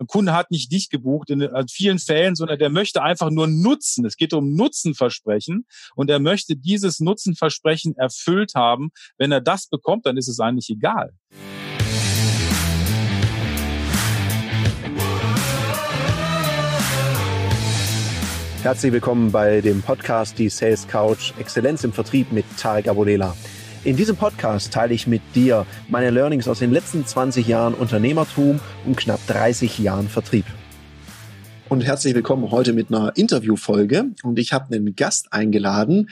Ein Kunde hat nicht dich gebucht in vielen Fällen, sondern der möchte einfach nur Nutzen. Es geht um Nutzenversprechen und er möchte dieses Nutzenversprechen erfüllt haben. Wenn er das bekommt, dann ist es eigentlich egal. Herzlich willkommen bei dem Podcast Die Sales Couch Exzellenz im Vertrieb mit Tarek Abodela. In diesem Podcast teile ich mit dir meine Learnings aus den letzten 20 Jahren Unternehmertum und knapp 30 Jahren Vertrieb. Und herzlich willkommen heute mit einer Interviewfolge. Und ich habe einen Gast eingeladen,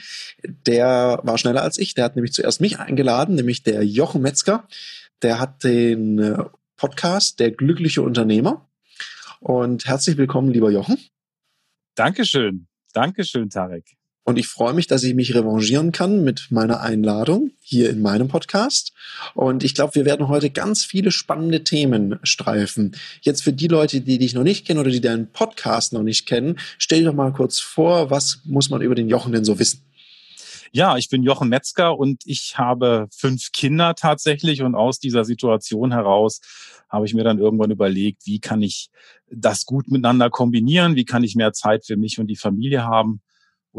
der war schneller als ich. Der hat nämlich zuerst mich eingeladen, nämlich der Jochen Metzger. Der hat den äh, Podcast Der glückliche Unternehmer. Und herzlich willkommen, lieber Jochen. Dankeschön. Dankeschön, Tarek. Und ich freue mich, dass ich mich revanchieren kann mit meiner Einladung hier in meinem Podcast. Und ich glaube, wir werden heute ganz viele spannende Themen streifen. Jetzt für die Leute, die dich noch nicht kennen oder die deinen Podcast noch nicht kennen, stell dir doch mal kurz vor, was muss man über den Jochen denn so wissen? Ja, ich bin Jochen Metzger und ich habe fünf Kinder tatsächlich und aus dieser Situation heraus habe ich mir dann irgendwann überlegt, wie kann ich das gut miteinander kombinieren, wie kann ich mehr Zeit für mich und die Familie haben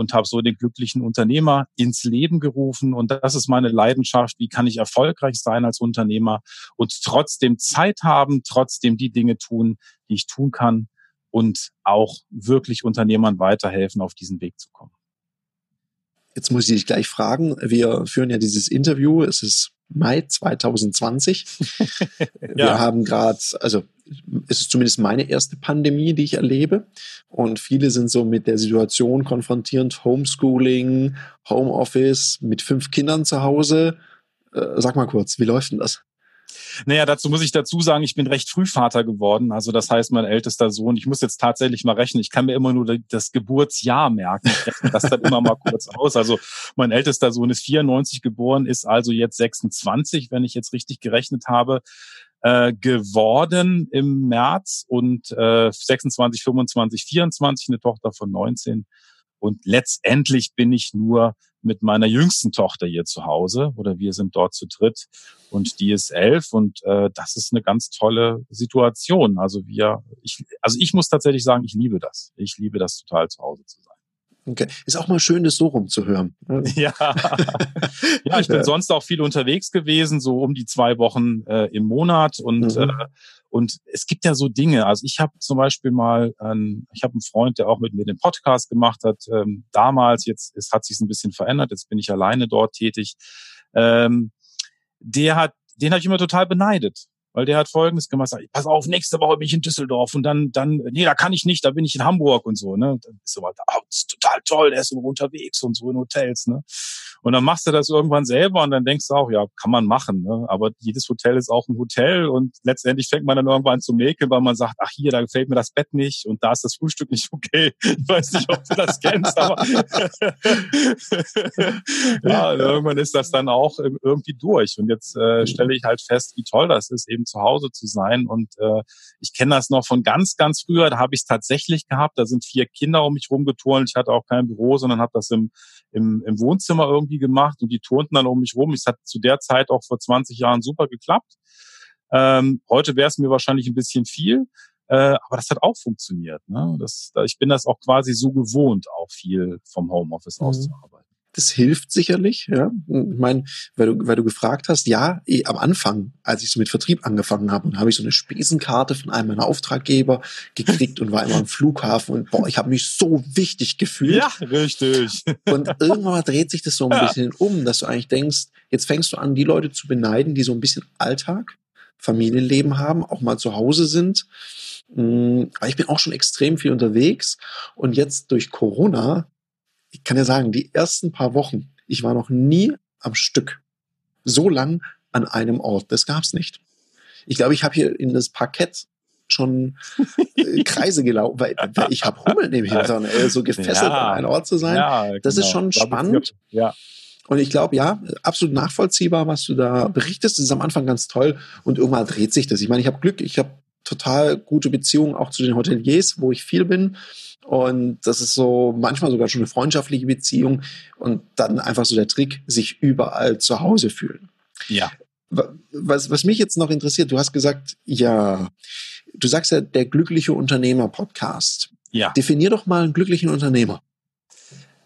und habe so den glücklichen Unternehmer ins Leben gerufen und das ist meine Leidenschaft, wie kann ich erfolgreich sein als Unternehmer und trotzdem Zeit haben, trotzdem die Dinge tun, die ich tun kann und auch wirklich Unternehmern weiterhelfen, auf diesen Weg zu kommen. Jetzt muss ich dich gleich fragen. Wir führen ja dieses Interview. Es ist Mai 2020. ja. Wir haben gerade, also es ist zumindest meine erste Pandemie, die ich erlebe. Und viele sind so mit der Situation konfrontierend. Homeschooling, Homeoffice, mit fünf Kindern zu Hause. Äh, sag mal kurz, wie läuft denn das? Naja, dazu muss ich dazu sagen, ich bin recht früh Vater geworden. Also das heißt, mein ältester Sohn, ich muss jetzt tatsächlich mal rechnen, ich kann mir immer nur das Geburtsjahr merken. Ich rechne das dann immer mal kurz aus. Also mein ältester Sohn ist 94 geboren, ist also jetzt 26, wenn ich jetzt richtig gerechnet habe. Äh, geworden im März und äh, 26, 25, 24, eine Tochter von 19. Und letztendlich bin ich nur mit meiner jüngsten Tochter hier zu Hause oder wir sind dort zu dritt und die ist elf und äh, das ist eine ganz tolle Situation. Also wir, ich, also ich muss tatsächlich sagen, ich liebe das. Ich liebe das total zu Hause zu sein. Okay. Ist auch mal schön, das so rumzuhören. Ja, ja ich bin sonst auch viel unterwegs gewesen, so um die zwei Wochen äh, im Monat und mhm. äh, und es gibt ja so Dinge. Also ich habe zum Beispiel mal, ähm, ich habe einen Freund, der auch mit mir den Podcast gemacht hat. Ähm, damals, jetzt es hat sich ein bisschen verändert. Jetzt bin ich alleine dort tätig. Ähm, der hat, den habe ich immer total beneidet weil der hat Folgendes gemacht, sagt, pass auf, nächste Woche bin ich in Düsseldorf und dann, dann, nee, da kann ich nicht, da bin ich in Hamburg und so, ne. Dann ist so weiter, oh, das ist total toll, der ist immer unterwegs und so in Hotels, ne. Und dann machst du das irgendwann selber und dann denkst du auch, ja, kann man machen, ne. Aber jedes Hotel ist auch ein Hotel und letztendlich fängt man dann irgendwann zu mäkeln, weil man sagt, ach hier, da gefällt mir das Bett nicht und da ist das Frühstück nicht okay. Ich weiß nicht, ob du das kennst, aber ja, irgendwann ist das dann auch irgendwie durch. Und jetzt äh, stelle ich halt fest, wie toll das ist, eben eben zu Hause zu sein. Und äh, ich kenne das noch von ganz, ganz früher. Da habe ich es tatsächlich gehabt. Da sind vier Kinder um mich rumgeturnt. Ich hatte auch kein Büro, sondern habe das im, im, im Wohnzimmer irgendwie gemacht und die turnten dann um mich rum. Es hat zu der Zeit auch vor 20 Jahren super geklappt. Ähm, heute wäre es mir wahrscheinlich ein bisschen viel. Äh, aber das hat auch funktioniert. Ne? Das, ich bin das auch quasi so gewohnt, auch viel vom Homeoffice mhm. aus zu arbeiten. Das hilft sicherlich. Ja. Ich meine, weil du, weil du gefragt hast, ja, eh, am Anfang, als ich so mit Vertrieb angefangen habe, und habe ich so eine Spesenkarte von einem meiner Auftraggeber gekriegt und war immer am Flughafen und boah, ich habe mich so wichtig gefühlt. Ja, richtig. Und irgendwann dreht sich das so ein ja. bisschen um, dass du eigentlich denkst, jetzt fängst du an, die Leute zu beneiden, die so ein bisschen Alltag, Familienleben haben, auch mal zu Hause sind. Mm, aber ich bin auch schon extrem viel unterwegs und jetzt durch Corona ich kann ja sagen, die ersten paar Wochen, ich war noch nie am Stück so lang an einem Ort. Das gab's nicht. Ich glaube, ich habe hier in das Parkett schon äh, Kreise gelaufen, weil, weil ich habe Hummeln im Hintern, äh, so gefesselt ja, an einem Ort zu sein. Ja, das genau. ist schon spannend. Ja. Und ich glaube, ja, absolut nachvollziehbar, was du da berichtest. Das ist am Anfang ganz toll und irgendwann dreht sich das. Ich meine, ich habe Glück, ich habe total gute Beziehungen auch zu den Hoteliers, wo ich viel bin. Und das ist so manchmal sogar schon eine freundschaftliche Beziehung und dann einfach so der Trick, sich überall zu Hause fühlen. Ja. Was, was mich jetzt noch interessiert, du hast gesagt, ja, du sagst ja, der glückliche Unternehmer-Podcast. Ja. Definier doch mal einen glücklichen Unternehmer.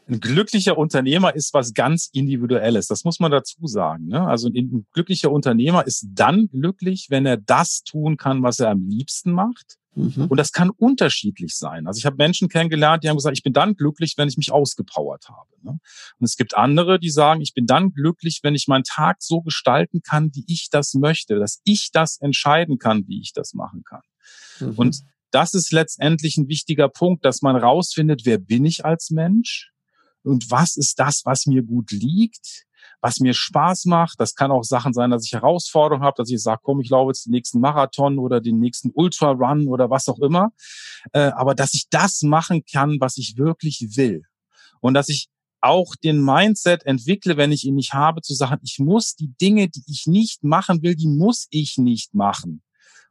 Ein glücklicher Unternehmer ist was ganz Individuelles. Das muss man dazu sagen. Ne? Also ein glücklicher Unternehmer ist dann glücklich, wenn er das tun kann, was er am liebsten macht. Mhm. Und das kann unterschiedlich sein. Also ich habe Menschen kennengelernt, die haben gesagt, ich bin dann glücklich, wenn ich mich ausgepowert habe. Ne? Und es gibt andere, die sagen, ich bin dann glücklich, wenn ich meinen Tag so gestalten kann, wie ich das möchte, dass ich das entscheiden kann, wie ich das machen kann. Mhm. Und das ist letztendlich ein wichtiger Punkt, dass man rausfindet, wer bin ich als Mensch? Und was ist das, was mir gut liegt, was mir Spaß macht. Das kann auch Sachen sein, dass ich Herausforderungen habe, dass ich sage, komm, ich laufe jetzt den nächsten Marathon oder den nächsten Ultra-Run oder was auch immer. Äh, aber dass ich das machen kann, was ich wirklich will. Und dass ich auch den Mindset entwickle, wenn ich ihn nicht habe, zu sagen, ich muss die Dinge, die ich nicht machen will, die muss ich nicht machen.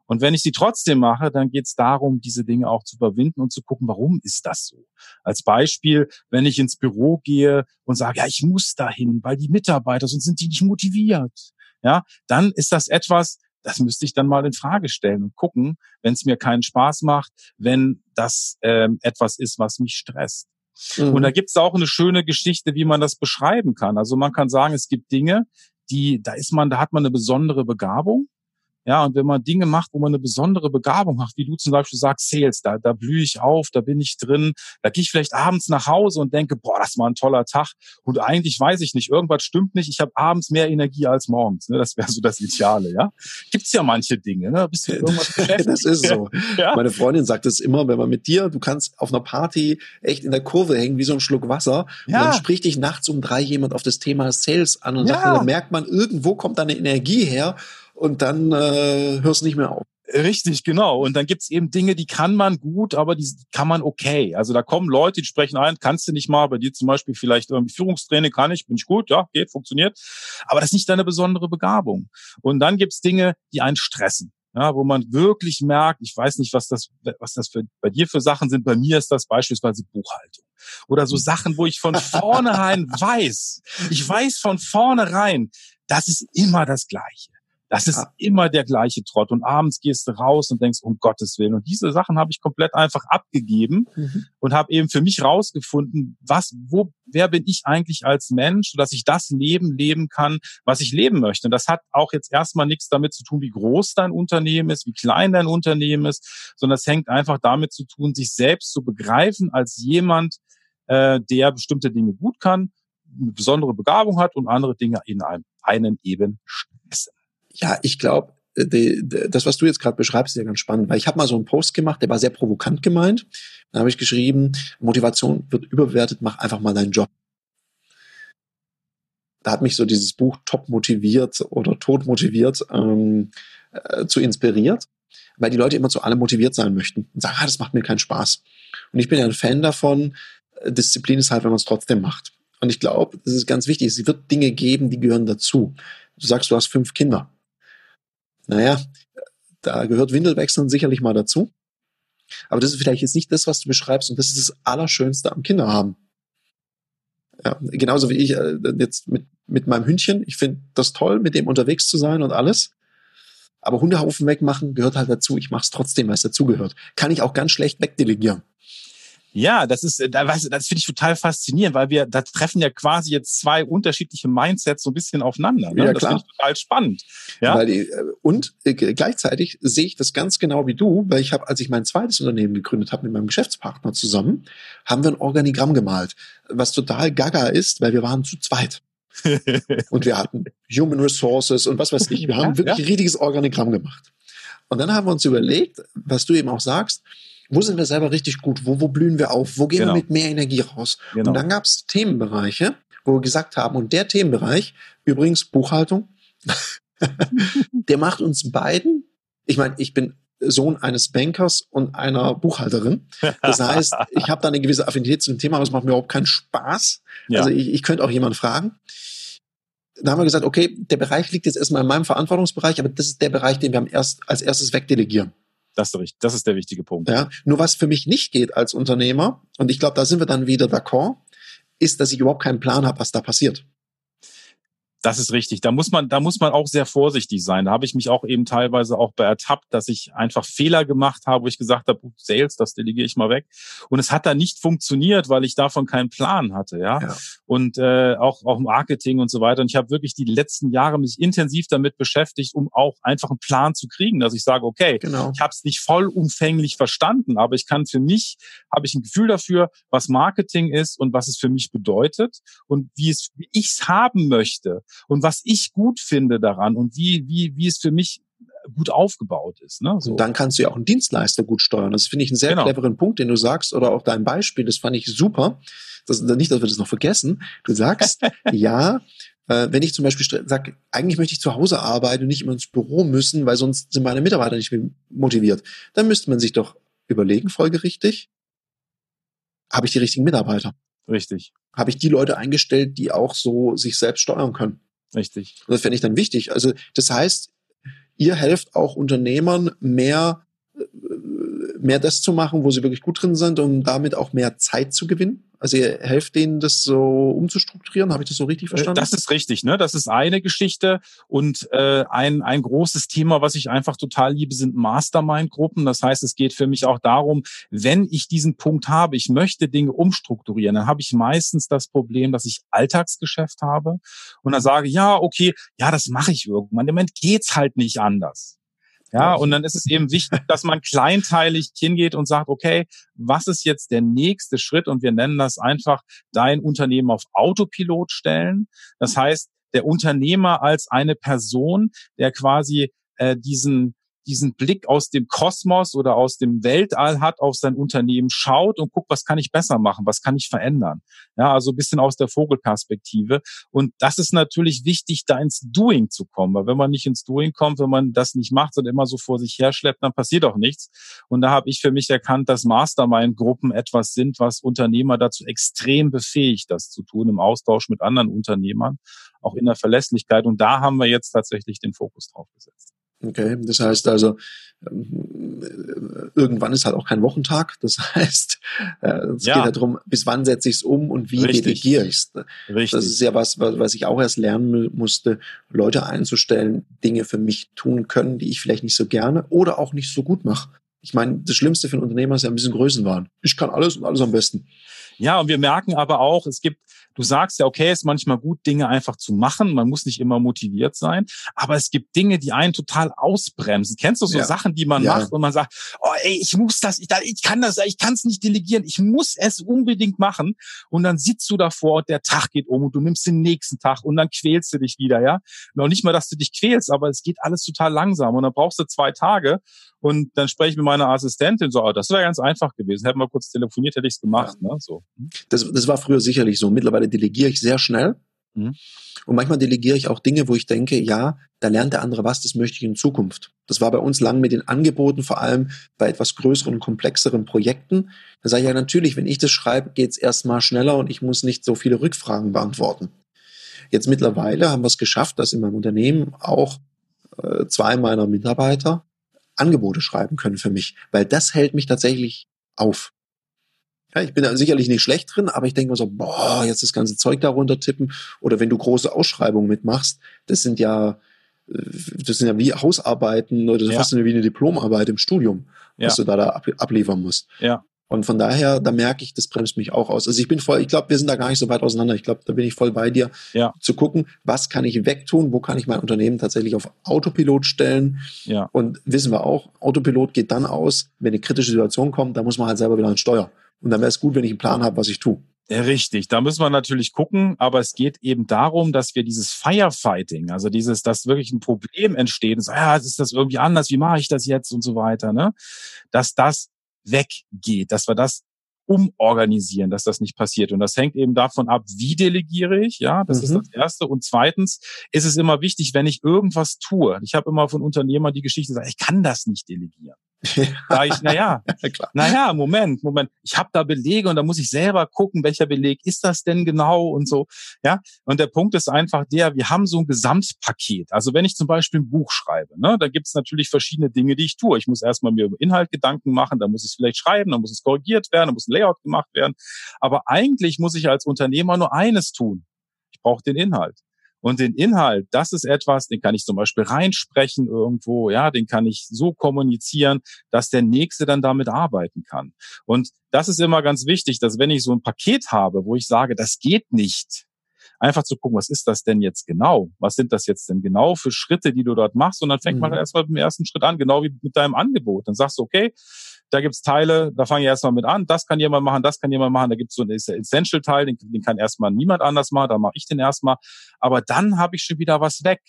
Und wenn ich sie trotzdem mache, dann geht es darum, diese Dinge auch zu überwinden und zu gucken, warum ist das so? Als Beispiel, wenn ich ins Büro gehe und sage, ja, ich muss dahin, weil die Mitarbeiter, sonst sind die nicht motiviert. Ja, dann ist das etwas, das müsste ich dann mal in Frage stellen und gucken, wenn es mir keinen Spaß macht, wenn das ähm, etwas ist, was mich stresst. Mhm. Und da gibt es auch eine schöne Geschichte, wie man das beschreiben kann. Also man kann sagen, es gibt Dinge, die, da ist man, da hat man eine besondere Begabung ja, und wenn man Dinge macht, wo man eine besondere Begabung hat, wie du zum Beispiel sagst, Sales, da, da blühe ich auf, da bin ich drin, da gehe ich vielleicht abends nach Hause und denke, boah, das war ein toller Tag. Und eigentlich weiß ich nicht, irgendwas stimmt nicht, ich habe abends mehr Energie als morgens. Ne? Das wäre so das Ideale, ja. Gibt's ja manche Dinge, ne? Bist du irgendwas beschäftigt? das ist so. ja? Meine Freundin sagt es immer, wenn man mit dir, du kannst auf einer Party echt in der Kurve hängen, wie so ein Schluck Wasser. Ja. Und dann spricht dich nachts um drei jemand auf das Thema Sales an und ja. sagt, da merkt man, irgendwo kommt deine Energie her und dann äh, hörst nicht mehr auf. Richtig, genau. Und dann gibt's eben Dinge, die kann man gut, aber die kann man okay. Also da kommen Leute, die sprechen ein, kannst du nicht mal, bei dir zum Beispiel vielleicht irgendwie Führungstraining kann ich, bin ich gut, ja, geht, funktioniert. Aber das ist nicht deine besondere Begabung. Und dann gibt's Dinge, die einen stressen. Ja, wo man wirklich merkt, ich weiß nicht, was das, was das für, bei dir für Sachen sind. Bei mir ist das beispielsweise Buchhaltung. Oder so Sachen, wo ich von vornherein weiß, ich weiß von vornherein, das ist immer das Gleiche. Das ist ja. immer der gleiche Trott. Und abends gehst du raus und denkst, um Gottes Willen. Und diese Sachen habe ich komplett einfach abgegeben mhm. und habe eben für mich rausgefunden, was, wo, wer bin ich eigentlich als Mensch, sodass ich das Leben leben kann, was ich leben möchte. Und das hat auch jetzt erstmal nichts damit zu tun, wie groß dein Unternehmen ist, wie klein dein Unternehmen ist, sondern es hängt einfach damit zu tun, sich selbst zu begreifen als jemand, äh, der bestimmte Dinge gut kann, eine besondere Begabung hat und andere Dinge in einem, einen eben stressen. Ja, ich glaube, äh, das, was du jetzt gerade beschreibst, ist ja ganz spannend, weil ich habe mal so einen Post gemacht, der war sehr provokant gemeint. Da habe ich geschrieben, Motivation wird überbewertet, mach einfach mal deinen Job. Da hat mich so dieses Buch Top motiviert oder Tot motiviert ähm, äh, zu inspiriert, weil die Leute immer zu allem motiviert sein möchten und sagen, ah, das macht mir keinen Spaß. Und ich bin ja ein Fan davon, äh, Disziplin ist halt, wenn man es trotzdem macht. Und ich glaube, das ist ganz wichtig. Es wird Dinge geben, die gehören dazu. Du sagst, du hast fünf Kinder naja, da gehört Windelwechseln sicherlich mal dazu. Aber das ist vielleicht jetzt nicht das, was du beschreibst und das ist das Allerschönste am Kinderhaben. Ja, genauso wie ich äh, jetzt mit, mit meinem Hündchen. Ich finde das toll, mit dem unterwegs zu sein und alles. Aber Hundehaufen wegmachen gehört halt dazu. Ich mache es trotzdem, weil es dazugehört. Kann ich auch ganz schlecht wegdelegieren. Ja, das ist, du, das finde ich total faszinierend, weil wir, da treffen ja quasi jetzt zwei unterschiedliche Mindsets so ein bisschen aufeinander. Ne? Ja, das finde ich total spannend. Ja? Weil äh, und äh, gleichzeitig sehe ich das ganz genau wie du, weil ich habe, als ich mein zweites Unternehmen gegründet habe mit meinem Geschäftspartner zusammen, haben wir ein Organigramm gemalt, was total gaga ist, weil wir waren zu zweit. und wir hatten Human Resources und was weiß ich. Wir haben wirklich ja. ein riesiges Organigramm gemacht. Und dann haben wir uns überlegt, was du eben auch sagst, wo sind wir selber richtig gut? Wo, wo blühen wir auf? Wo gehen genau. wir mit mehr Energie raus? Genau. Und dann gab es Themenbereiche, wo wir gesagt haben, und der Themenbereich, übrigens Buchhaltung, der macht uns beiden, ich meine, ich bin Sohn eines Bankers und einer Buchhalterin. Das heißt, ich habe da eine gewisse Affinität zu dem Thema, aber es macht mir überhaupt keinen Spaß. Ja. Also ich, ich könnte auch jemanden fragen. Da haben wir gesagt, okay, der Bereich liegt jetzt erstmal in meinem Verantwortungsbereich, aber das ist der Bereich, den wir am erst, als erstes wegdelegieren. Das ist, das ist der wichtige Punkt. Ja, nur was für mich nicht geht als Unternehmer, und ich glaube, da sind wir dann wieder d'accord, ist, dass ich überhaupt keinen Plan habe, was da passiert. Das ist richtig. Da muss man, da muss man auch sehr vorsichtig sein. Da habe ich mich auch eben teilweise auch bei ertappt, dass ich einfach Fehler gemacht habe, wo ich gesagt habe, Sales, das delegiere ich mal weg. Und es hat da nicht funktioniert, weil ich davon keinen Plan hatte, ja. ja. Und äh, auch auch Marketing und so weiter. Und ich habe wirklich die letzten Jahre mich intensiv damit beschäftigt, um auch einfach einen Plan zu kriegen, dass ich sage, okay, genau. ich habe es nicht vollumfänglich verstanden, aber ich kann für mich habe ich ein Gefühl dafür, was Marketing ist und was es für mich bedeutet und wie es wie ich es haben möchte und was ich gut finde daran und wie, wie, wie es für mich gut aufgebaut ist. Ne? So. Und dann kannst du ja auch einen Dienstleister gut steuern. Das finde ich einen sehr genau. cleveren Punkt, den du sagst, oder auch dein Beispiel, das fand ich super. Das, nicht, dass wir das noch vergessen. Du sagst, ja, äh, wenn ich zum Beispiel sage, eigentlich möchte ich zu Hause arbeiten und nicht immer ins Büro müssen, weil sonst sind meine Mitarbeiter nicht motiviert, dann müsste man sich doch überlegen, folgerichtig, habe ich die richtigen Mitarbeiter? Richtig. Habe ich die Leute eingestellt, die auch so sich selbst steuern können? Richtig. Und das fände ich dann wichtig. Also das heißt, ihr helft auch Unternehmern mehr, mehr das zu machen, wo sie wirklich gut drin sind, um damit auch mehr Zeit zu gewinnen? Also ihr helft denen, das so umzustrukturieren. Habe ich das so richtig äh, verstanden? Das ist richtig. Ne? Das ist eine Geschichte. Und äh, ein, ein großes Thema, was ich einfach total liebe, sind Mastermind-Gruppen. Das heißt, es geht für mich auch darum, wenn ich diesen Punkt habe, ich möchte Dinge umstrukturieren, dann habe ich meistens das Problem, dass ich Alltagsgeschäft habe und dann sage, ja, okay, ja, das mache ich irgendwann. Im Moment geht's halt nicht anders. Ja, und dann ist es eben wichtig, dass man kleinteilig hingeht und sagt, okay, was ist jetzt der nächste Schritt? Und wir nennen das einfach dein Unternehmen auf Autopilot stellen. Das heißt, der Unternehmer als eine Person, der quasi äh, diesen diesen Blick aus dem Kosmos oder aus dem Weltall hat, auf sein Unternehmen schaut und guckt, was kann ich besser machen, was kann ich verändern. Ja, also ein bisschen aus der Vogelperspektive. Und das ist natürlich wichtig, da ins Doing zu kommen, weil wenn man nicht ins Doing kommt, wenn man das nicht macht und immer so vor sich her schleppt, dann passiert auch nichts. Und da habe ich für mich erkannt, dass Mastermind-Gruppen etwas sind, was Unternehmer dazu extrem befähigt, das zu tun, im Austausch mit anderen Unternehmern, auch in der Verlässlichkeit. Und da haben wir jetzt tatsächlich den Fokus drauf gesetzt. Okay, das heißt also, ähm, irgendwann ist halt auch kein Wochentag. Das heißt, äh, es ja. geht ja darum, bis wann setze ich es um und wie delegiere ich es. Das ist ja was, was ich auch erst lernen musste, Leute einzustellen, Dinge für mich tun können, die ich vielleicht nicht so gerne oder auch nicht so gut mache. Ich meine, das Schlimmste für einen Unternehmer ist ja ein bisschen Größenwahn. Ich kann alles und alles am besten. Ja, und wir merken aber auch, es gibt, du sagst ja, okay, ist manchmal gut, Dinge einfach zu machen. Man muss nicht immer motiviert sein. Aber es gibt Dinge, die einen total ausbremsen. Kennst du so ja. Sachen, die man ja. macht und man sagt, oh ey, ich muss das, ich, ich kann das, ich kann es nicht delegieren, ich muss es unbedingt machen. Und dann sitzt du davor und der Tag geht um und du nimmst den nächsten Tag und dann quälst du dich wieder, ja. Noch nicht mal, dass du dich quälst, aber es geht alles total langsam und dann brauchst du zwei Tage und dann spreche ich mit meiner Assistentin so, oh, das wäre ganz einfach gewesen. Hätten wir kurz telefoniert, hätte ich es gemacht. Ja. Ne? So. Das, das war früher sicherlich so. Mittlerweile delegiere ich sehr schnell. Mhm. Und manchmal delegiere ich auch Dinge, wo ich denke, ja, da lernt der andere was, das möchte ich in Zukunft. Das war bei uns lang mit den Angeboten, vor allem bei etwas größeren, komplexeren Projekten. Da sage ich ja natürlich, wenn ich das schreibe, geht es erstmal schneller und ich muss nicht so viele Rückfragen beantworten. Jetzt mittlerweile haben wir es geschafft, dass in meinem Unternehmen auch äh, zwei meiner Mitarbeiter Angebote schreiben können für mich, weil das hält mich tatsächlich auf. Ja, ich bin da sicherlich nicht schlecht drin, aber ich denke mir so, boah, jetzt das ganze Zeug darunter tippen. Oder wenn du große Ausschreibungen mitmachst, das sind ja, äh, das sind ja wie Hausarbeiten oder ja. fast wie eine Diplomarbeit im Studium, ja. was du da, da abliefern musst. Ja. Und von daher, da merke ich, das bremst mich auch aus. Also ich bin voll, ich glaube, wir sind da gar nicht so weit auseinander. Ich glaube, da bin ich voll bei dir, ja. zu gucken, was kann ich wegtun, wo kann ich mein Unternehmen tatsächlich auf Autopilot stellen. Ja. Und wissen wir auch, Autopilot geht dann aus, wenn eine kritische Situation kommt, da muss man halt selber wieder an Steuer. Und dann wäre es gut, wenn ich einen Plan habe, was ich tue. Richtig, da müssen wir natürlich gucken, aber es geht eben darum, dass wir dieses Firefighting, also dieses, dass wirklich ein Problem entsteht, so, ja, ist das irgendwie anders, wie mache ich das jetzt und so weiter, ne? Dass das weggeht, dass wir das umorganisieren, dass das nicht passiert. Und das hängt eben davon ab, wie delegiere ich, ja, das mhm. ist das Erste. Und zweitens ist es immer wichtig, wenn ich irgendwas tue. Ich habe immer von Unternehmern die Geschichte gesagt, ich kann das nicht delegieren. Da ich, naja, naja, Moment, Moment, ich habe da Belege und da muss ich selber gucken, welcher Beleg ist das denn genau und so. Ja, und der Punkt ist einfach der, wir haben so ein Gesamtpaket. Also wenn ich zum Beispiel ein Buch schreibe, ne, da gibt es natürlich verschiedene Dinge, die ich tue. Ich muss erstmal mir über Inhalt Gedanken machen, da muss ich es vielleicht schreiben, dann muss es korrigiert werden, dann muss ein Layout gemacht werden. Aber eigentlich muss ich als Unternehmer nur eines tun. Ich brauche den Inhalt. Und den Inhalt, das ist etwas, den kann ich zum Beispiel reinsprechen irgendwo, ja, den kann ich so kommunizieren, dass der Nächste dann damit arbeiten kann. Und das ist immer ganz wichtig, dass wenn ich so ein Paket habe, wo ich sage, das geht nicht, einfach zu gucken, was ist das denn jetzt genau? Was sind das jetzt denn genau für Schritte, die du dort machst? Und dann fängt mhm. man erstmal mit dem ersten Schritt an, genau wie mit deinem Angebot. Dann sagst du, okay, da gibt's Teile, da fange ich erstmal mit an, das kann jemand machen, das kann jemand machen, da gibt's so einen Essential-Teil, den, den kann erstmal niemand anders machen, da mache ich den erstmal. Aber dann habe ich schon wieder was weg.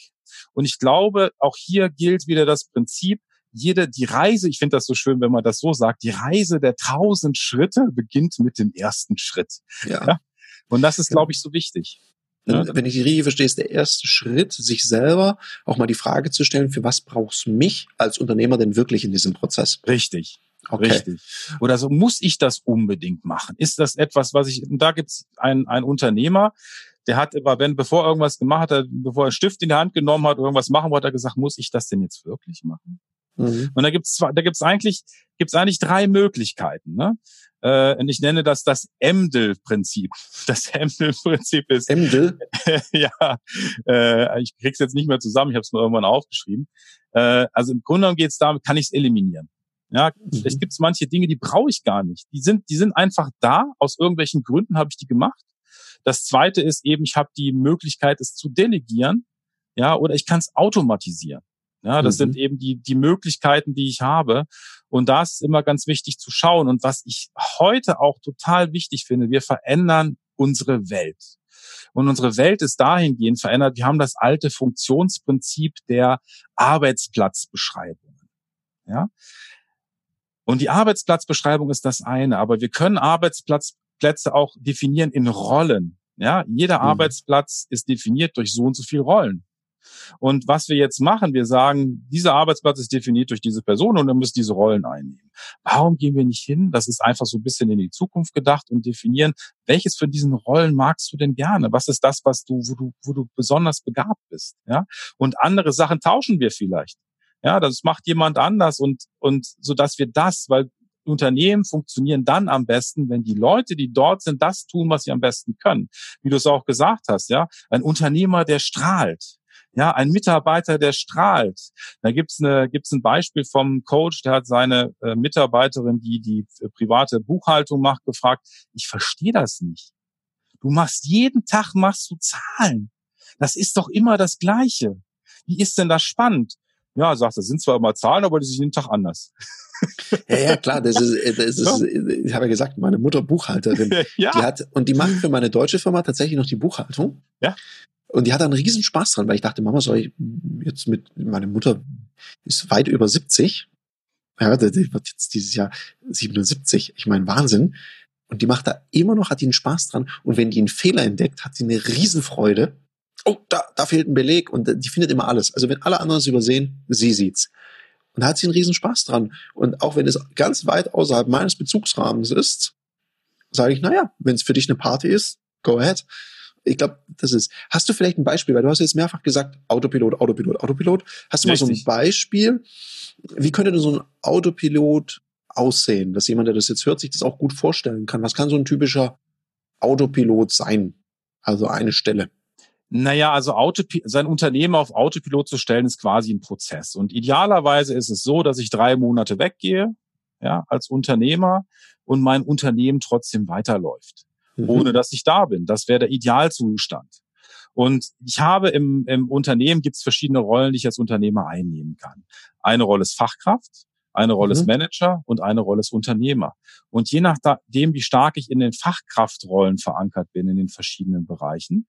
Und ich glaube, auch hier gilt wieder das Prinzip, jede, die Reise, ich finde das so schön, wenn man das so sagt, die Reise der tausend Schritte beginnt mit dem ersten Schritt. Ja. ja? Und das ist, glaube ich, so wichtig. Ja. Wenn ich die richtig verstehe, ist der erste Schritt, sich selber auch mal die Frage zu stellen, für was brauchst mich als Unternehmer denn wirklich in diesem Prozess? Richtig. Okay. Richtig. Oder so muss ich das unbedingt machen? Ist das etwas, was ich, da gibt's ein, ein Unternehmer, der hat immer, wenn, bevor er irgendwas gemacht hat, bevor er einen Stift in die Hand genommen hat, irgendwas machen wollte, hat er gesagt, muss ich das denn jetzt wirklich machen? Mhm. Und da gibt's da gibt's eigentlich, gibt's eigentlich drei Möglichkeiten. Ne? Äh, und ich nenne das das Emdel-Prinzip. Das Emdel-Prinzip ist. Emdel? ja, äh, ich krieg's jetzt nicht mehr zusammen. Ich habe es mir irgendwann aufgeschrieben. Äh, also im Grunde genommen geht's darum, kann ich es eliminieren. Ja, mhm. es gibt manche Dinge, die brauche ich gar nicht. Die sind, die sind einfach da. Aus irgendwelchen Gründen habe ich die gemacht. Das zweite ist eben, ich habe die Möglichkeit, es zu delegieren. Ja, oder ich kann es automatisieren. Ja, das mhm. sind eben die, die Möglichkeiten, die ich habe. Und da ist immer ganz wichtig zu schauen. Und was ich heute auch total wichtig finde, wir verändern unsere Welt. Und unsere Welt ist dahingehend verändert. Wir haben das alte Funktionsprinzip der Arbeitsplatzbeschreibungen. Ja. Und die Arbeitsplatzbeschreibung ist das eine, aber wir können Arbeitsplätze auch definieren in Rollen. Ja, jeder mhm. Arbeitsplatz ist definiert durch so und so viele Rollen. Und was wir jetzt machen, wir sagen, dieser Arbeitsplatz ist definiert durch diese Person und er muss diese Rollen einnehmen. Warum gehen wir nicht hin? Das ist einfach so ein bisschen in die Zukunft gedacht und definieren, welches von diesen Rollen magst du denn gerne? Was ist das, was du, wo du, wo du besonders begabt bist? Ja? Und andere Sachen tauschen wir vielleicht. Ja, das macht jemand anders und, und so dass wir das, weil Unternehmen funktionieren dann am besten, wenn die Leute, die dort sind, das tun, was sie am besten können. Wie du es auch gesagt hast, ja. Ein Unternehmer, der strahlt. Ja, ein Mitarbeiter, der strahlt. Da gibt's eine, gibt's ein Beispiel vom Coach, der hat seine äh, Mitarbeiterin, die die private Buchhaltung macht, gefragt, ich verstehe das nicht. Du machst jeden Tag machst du Zahlen. Das ist doch immer das Gleiche. Wie ist denn das spannend? Ja, sagt er, sind zwar immer Zahlen, aber die sind jeden Tag anders. Ja, ja, klar, das ist, äh, das ist ich habe ja gesagt, meine Mutter Buchhalterin. ja. Die hat, und die macht für meine deutsche Firma tatsächlich noch die Buchhaltung. Ja. Und die hat einen riesen Spaß dran, weil ich dachte, Mama, soll ich jetzt mit, meine Mutter ist weit über 70. Ja, die wird jetzt dieses Jahr 77. Ich meine, Wahnsinn. Und die macht da immer noch, hat die einen Spaß dran. Und wenn die einen Fehler entdeckt, hat sie eine Riesenfreude. Oh, da, da fehlt ein Beleg. Und die findet immer alles. Also wenn alle anderen es übersehen, sie sieht's. Und da hat sie einen riesen Spaß dran. Und auch wenn es ganz weit außerhalb meines Bezugsrahmens ist, sage ich, naja, wenn es für dich eine Party ist, go ahead. Ich glaube, das ist. Hast du vielleicht ein Beispiel, weil du hast jetzt mehrfach gesagt, Autopilot, Autopilot, Autopilot. Hast du Richtig. mal so ein Beispiel? Wie könnte denn so ein Autopilot aussehen, dass jemand, der das jetzt hört, sich das auch gut vorstellen kann? Was kann so ein typischer Autopilot sein? Also eine Stelle. Naja, also Autopi sein Unternehmen auf Autopilot zu stellen, ist quasi ein Prozess. Und idealerweise ist es so, dass ich drei Monate weggehe, ja, als Unternehmer und mein Unternehmen trotzdem weiterläuft, mhm. ohne dass ich da bin. Das wäre der Idealzustand. Und ich habe im, im Unternehmen gibt es verschiedene Rollen, die ich als Unternehmer einnehmen kann. Eine Rolle ist Fachkraft, eine Rolle mhm. ist Manager und eine Rolle ist Unternehmer. Und je nachdem, wie stark ich in den Fachkraftrollen verankert bin, in den verschiedenen Bereichen,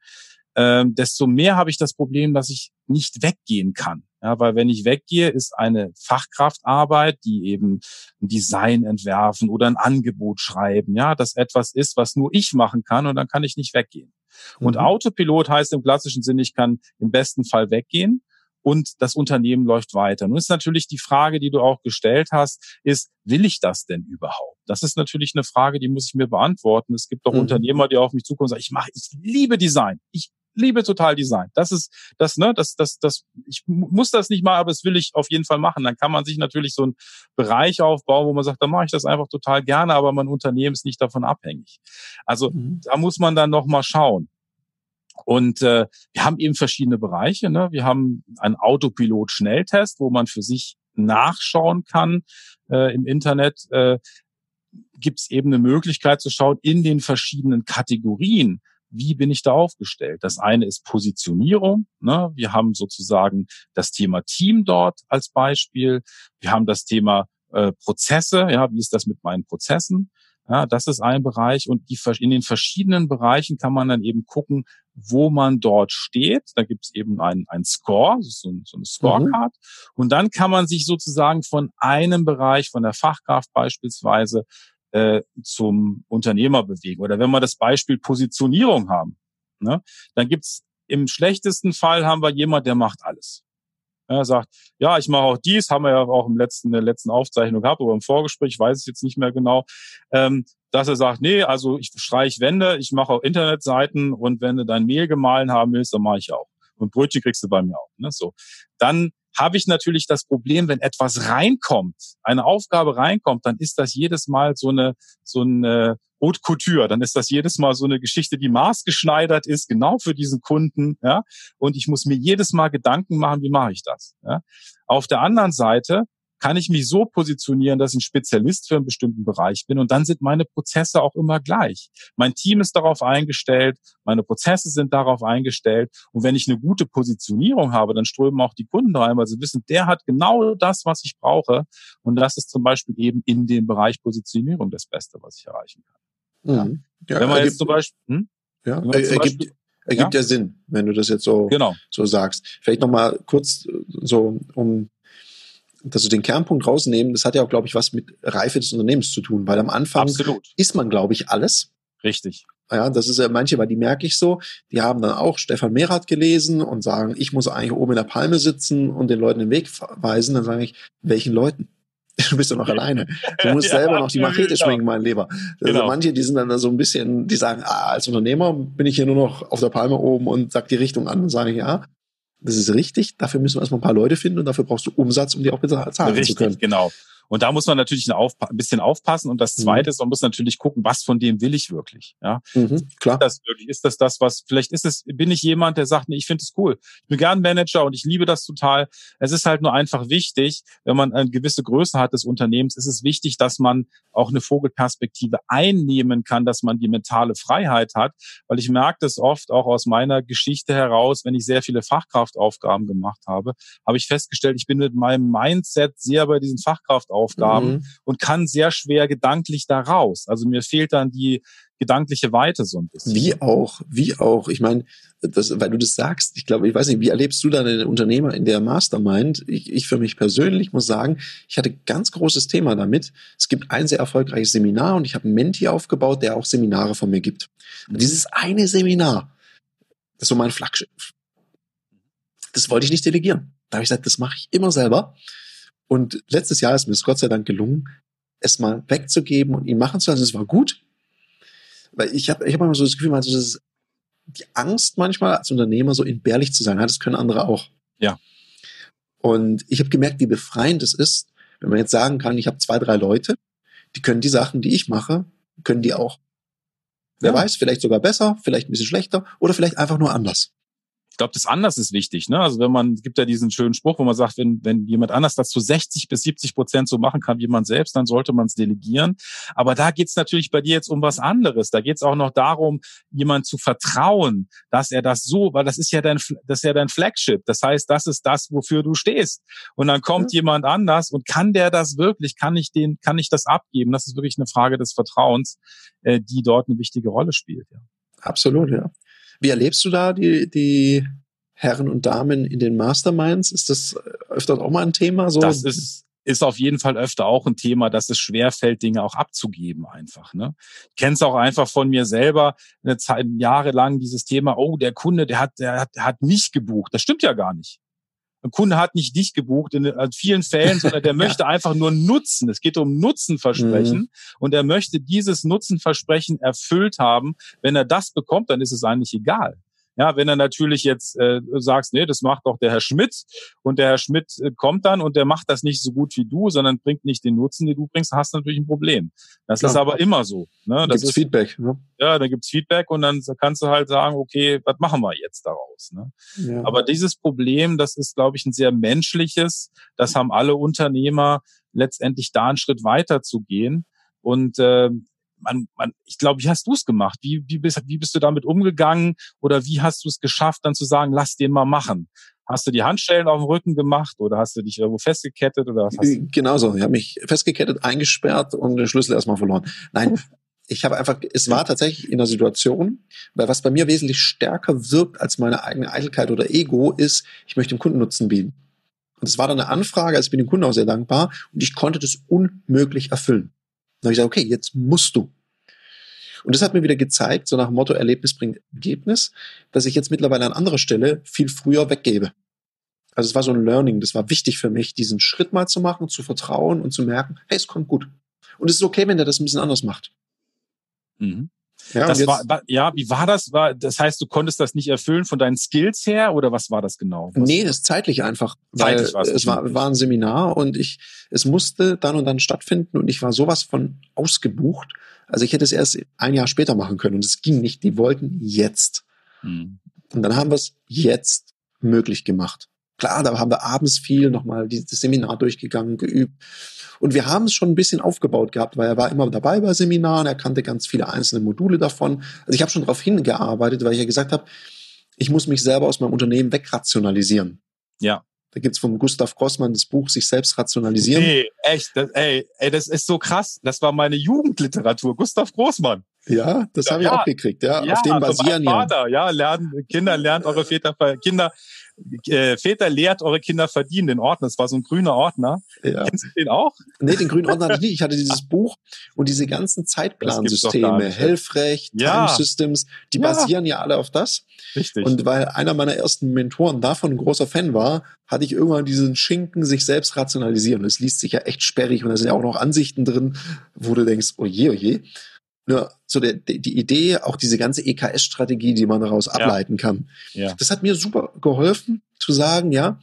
ähm, desto mehr habe ich das Problem, dass ich nicht weggehen kann. Ja, weil wenn ich weggehe, ist eine Fachkraftarbeit, die eben ein Design entwerfen oder ein Angebot schreiben, ja, das etwas ist, was nur ich machen kann und dann kann ich nicht weggehen. Mhm. Und Autopilot heißt im klassischen Sinne, ich kann im besten Fall weggehen und das Unternehmen läuft weiter. Nun ist natürlich die Frage, die du auch gestellt hast, ist, will ich das denn überhaupt? Das ist natürlich eine Frage, die muss ich mir beantworten. Es gibt doch mhm. Unternehmer, die auf mich zukommen und sagen, ich mache, ich liebe Design. Ich liebe total Design. Das ist das, ne, das, das, das, ich muss das nicht mal, aber das will ich auf jeden Fall machen. Dann kann man sich natürlich so einen Bereich aufbauen, wo man sagt, da mache ich das einfach total gerne, aber mein Unternehmen ist nicht davon abhängig. Also mhm. da muss man dann noch mal schauen. Und äh, wir haben eben verschiedene Bereiche. Ne? Wir haben einen Autopilot-Schnelltest, wo man für sich nachschauen kann äh, im Internet. Äh, Gibt es eben eine Möglichkeit zu schauen in den verschiedenen Kategorien, wie bin ich da aufgestellt? Das eine ist Positionierung. Ne? Wir haben sozusagen das Thema Team dort als Beispiel. Wir haben das Thema äh, Prozesse. Ja, wie ist das mit meinen Prozessen? Ja, das ist ein Bereich und die, in den verschiedenen Bereichen kann man dann eben gucken, wo man dort steht. Da gibt es eben einen, einen Score, so, so eine Scorecard. Mhm. Und dann kann man sich sozusagen von einem Bereich, von der Fachkraft beispielsweise, äh, zum Unternehmer bewegen. Oder wenn wir das Beispiel Positionierung haben, ne, dann gibt's im schlechtesten Fall haben wir jemand, der macht alles. Er sagt, ja, ich mache auch dies, haben wir ja auch im letzten, in der letzten Aufzeichnung gehabt oder im Vorgespräch, weiß ich jetzt nicht mehr genau, ähm, dass er sagt, nee, also ich streich Wände, ich mache auch Internetseiten und wenn du dein Mehl gemahlen haben willst, dann mache ich auch. Und Brötchen kriegst du bei mir auch. Ne? So. Dann habe ich natürlich das Problem, wenn etwas reinkommt, eine Aufgabe reinkommt, dann ist das jedes Mal so eine, so eine Haute Couture. Dann ist das jedes Mal so eine Geschichte, die maßgeschneidert ist, genau für diesen Kunden, ja. Und ich muss mir jedes Mal Gedanken machen, wie mache ich das, ja. Auf der anderen Seite kann ich mich so positionieren, dass ich ein Spezialist für einen bestimmten Bereich bin und dann sind meine Prozesse auch immer gleich. Mein Team ist darauf eingestellt, meine Prozesse sind darauf eingestellt und wenn ich eine gute Positionierung habe, dann strömen auch die Kunden rein, weil sie wissen, der hat genau das, was ich brauche und das ist zum Beispiel eben in dem Bereich Positionierung das Beste, was ich erreichen kann. Mhm. Ja, wenn man jetzt zum Beispiel, hm? ja, er, ergibt, ergibt ja? ja? Sinn, wenn du das jetzt so, genau. so sagst. Vielleicht nochmal kurz so, um dass du den Kernpunkt rausnehmen, das hat ja auch, glaube ich, was mit Reife des Unternehmens zu tun, weil am Anfang Absolut. ist man, glaube ich, alles. Richtig. Ja, das ist ja manche, weil die merke ich so, die haben dann auch Stefan Mehrath gelesen und sagen, ich muss eigentlich oben in der Palme sitzen und den Leuten den Weg weisen. Dann sage ich, welchen Leuten? Du bist doch noch alleine. Du musst ja, selber noch die Machete genau. schwingen, mein Lieber. Also genau. manche, die sind dann so ein bisschen, die sagen, ah, als Unternehmer bin ich hier nur noch auf der Palme oben und sag die Richtung an und sage ich, ja, das ist richtig. Dafür müssen wir erstmal ein paar Leute finden und dafür brauchst du Umsatz, um die auch bezahlen richtig, zu können. Genau. Und da muss man natürlich ein, bisschen aufpassen. Und das mhm. Zweite ist, man muss natürlich gucken, was von dem will ich wirklich. Ja, mhm, klar. Ist das wirklich? Ist das das, was vielleicht ist es? Bin ich jemand, der sagt, nee, ich finde es cool. Ich bin gern Manager und ich liebe das total. Es ist halt nur einfach wichtig, wenn man eine gewisse Größe hat des Unternehmens, ist es wichtig, dass man auch eine Vogelperspektive einnehmen kann, dass man die mentale Freiheit hat, weil ich merke das oft auch aus meiner Geschichte heraus, wenn ich sehr viele Fachkraftaufgaben gemacht habe, habe ich festgestellt, ich bin mit meinem Mindset sehr bei diesen Fachkraftaufgaben Aufgaben mhm. und kann sehr schwer gedanklich da raus. Also mir fehlt dann die gedankliche Weite so ein bisschen. Wie auch, wie auch. Ich meine, das, weil du das sagst, ich glaube, ich weiß nicht, wie erlebst du deine Unternehmer in der Mastermind? Ich, ich für mich persönlich muss sagen, ich hatte ganz großes Thema damit. Es gibt ein sehr erfolgreiches Seminar und ich habe einen Menti aufgebaut, der auch Seminare von mir gibt. Und dieses eine Seminar, das ist so mein Flaggschiff. Das wollte ich nicht delegieren. Da habe ich gesagt, das mache ich immer selber. Und letztes Jahr ist mir es Gott sei Dank gelungen, es mal wegzugeben und ihn machen zu lassen. Es war gut. Weil ich habe ich hab immer so das Gefühl, also das ist die Angst manchmal als Unternehmer so entbehrlich zu sein. Das können andere auch. Ja. Und ich habe gemerkt, wie befreiend es ist, wenn man jetzt sagen kann, ich habe zwei, drei Leute, die können die Sachen, die ich mache, können die auch. Wer ja. weiß, vielleicht sogar besser, vielleicht ein bisschen schlechter oder vielleicht einfach nur anders ich glaube, das anders ist wichtig. Ne? Also wenn man, gibt ja diesen schönen Spruch, wo man sagt, wenn, wenn jemand anders das zu 60 bis 70 Prozent so machen kann wie man selbst, dann sollte man es delegieren. Aber da geht es natürlich bei dir jetzt um was anderes. Da geht es auch noch darum, jemand zu vertrauen, dass er das so, weil das ist ja dein, das ist ja dein Flagship. Das heißt, das ist das, wofür du stehst. Und dann kommt ja. jemand anders und kann der das wirklich? Kann ich den, kann ich das abgeben? Das ist wirklich eine Frage des Vertrauens, äh, die dort eine wichtige Rolle spielt. Ja. Absolut, ja. Wie erlebst du da die, die Herren und Damen in den Masterminds? Ist das öfter auch mal ein Thema? So? Das ist, ist auf jeden Fall öfter auch ein Thema, dass es schwerfällt, Dinge auch abzugeben einfach. Ne? Ich kenne es auch einfach von mir selber, eine Zeit, jahrelang dieses Thema, oh, der Kunde, der hat, der hat, der hat mich gebucht. Das stimmt ja gar nicht. Ein Kunde hat nicht dich gebucht in vielen Fällen, sondern der möchte einfach nur Nutzen. Es geht um Nutzenversprechen mhm. und er möchte dieses Nutzenversprechen erfüllt haben. Wenn er das bekommt, dann ist es eigentlich egal. Ja, wenn er natürlich jetzt äh, sagst, nee, das macht doch der Herr Schmidt und der Herr Schmidt äh, kommt dann und der macht das nicht so gut wie du, sondern bringt nicht den Nutzen, den du bringst, hast du natürlich ein Problem. Das Klar. ist aber immer so. Ne? Das gibt's ist, Feedback. Ne? Ja, da gibt's Feedback und dann kannst du halt sagen, okay, was machen wir jetzt daraus? Ne? Ja. Aber dieses Problem, das ist, glaube ich, ein sehr menschliches. Das haben alle Unternehmer letztendlich da einen Schritt weiter zu gehen. Und äh, man, man, ich glaube, wie hast du es gemacht? Wie, wie, bist, wie bist du damit umgegangen? Oder wie hast du es geschafft, dann zu sagen, lass den mal machen? Hast du die Handstellen auf dem Rücken gemacht oder hast du dich irgendwo festgekettet oder was hast du? Genauso. Ich habe mich festgekettet, eingesperrt und den Schlüssel erstmal verloren. Nein, ich habe einfach, es war tatsächlich in der Situation, weil was bei mir wesentlich stärker wirkt als meine eigene Eitelkeit oder Ego ist, ich möchte dem Kunden Nutzen bieten. Und es war dann eine Anfrage, also ich bin dem Kunden auch sehr dankbar und ich konnte das unmöglich erfüllen. Dann habe ich gesagt, okay, jetzt musst du. Und das hat mir wieder gezeigt, so nach dem Motto Erlebnis bringt Ergebnis, dass ich jetzt mittlerweile an anderer Stelle viel früher weggebe. Also es war so ein Learning, das war wichtig für mich, diesen Schritt mal zu machen, zu vertrauen und zu merken, hey, es kommt gut. Und es ist okay, wenn der das ein bisschen anders macht. Mhm. Ja, das war, ja, wie war das? War, das heißt, du konntest das nicht erfüllen von deinen Skills her oder was war das genau? Was nee, das ist zeitlich einfach. Zeitlich weil es war, war ein Seminar und ich, es musste dann und dann stattfinden und ich war sowas von ausgebucht. Also ich hätte es erst ein Jahr später machen können und es ging nicht. Die wollten jetzt. Hm. Und dann haben wir es jetzt möglich gemacht. Klar, da haben wir abends viel nochmal dieses Seminar durchgegangen, geübt. Und wir haben es schon ein bisschen aufgebaut gehabt, weil er war immer dabei bei Seminaren, er kannte ganz viele einzelne Module davon. Also ich habe schon darauf hingearbeitet, weil ich ja gesagt habe, ich muss mich selber aus meinem Unternehmen wegrationalisieren. Ja. Da gibt's vom Gustav Grossmann das Buch Sich selbst rationalisieren. Nee, echt, das, ey, ey, das ist so krass. Das war meine Jugendliteratur, Gustav Großmann. Ja, das ja, habe ich ja. auch gekriegt, ja. ja auf dem also basieren ja. Vater, ja, lernen, Kinder lernt eure Väter, Kinder äh, Väter lehrt eure Kinder verdienen, den Ordner. Das war so ein grüner Ordner. Ja. Kennst du den auch? Nee, den grünen Ordner hatte ich nicht. Ich hatte dieses Buch und diese ganzen Zeitplansysteme, Helfrecht, ja. Time Systems, die ja. basieren ja alle auf das. Richtig. Und weil einer meiner ersten Mentoren davon ein großer Fan war, hatte ich irgendwann diesen Schinken sich selbst rationalisieren. Das liest sich ja echt sperrig und da sind ja auch noch Ansichten drin, wo du denkst, oh je, oh je. Nur so der, die Idee, auch diese ganze EKS-Strategie, die man daraus ableiten kann. Ja. Das hat mir super geholfen zu sagen, ja,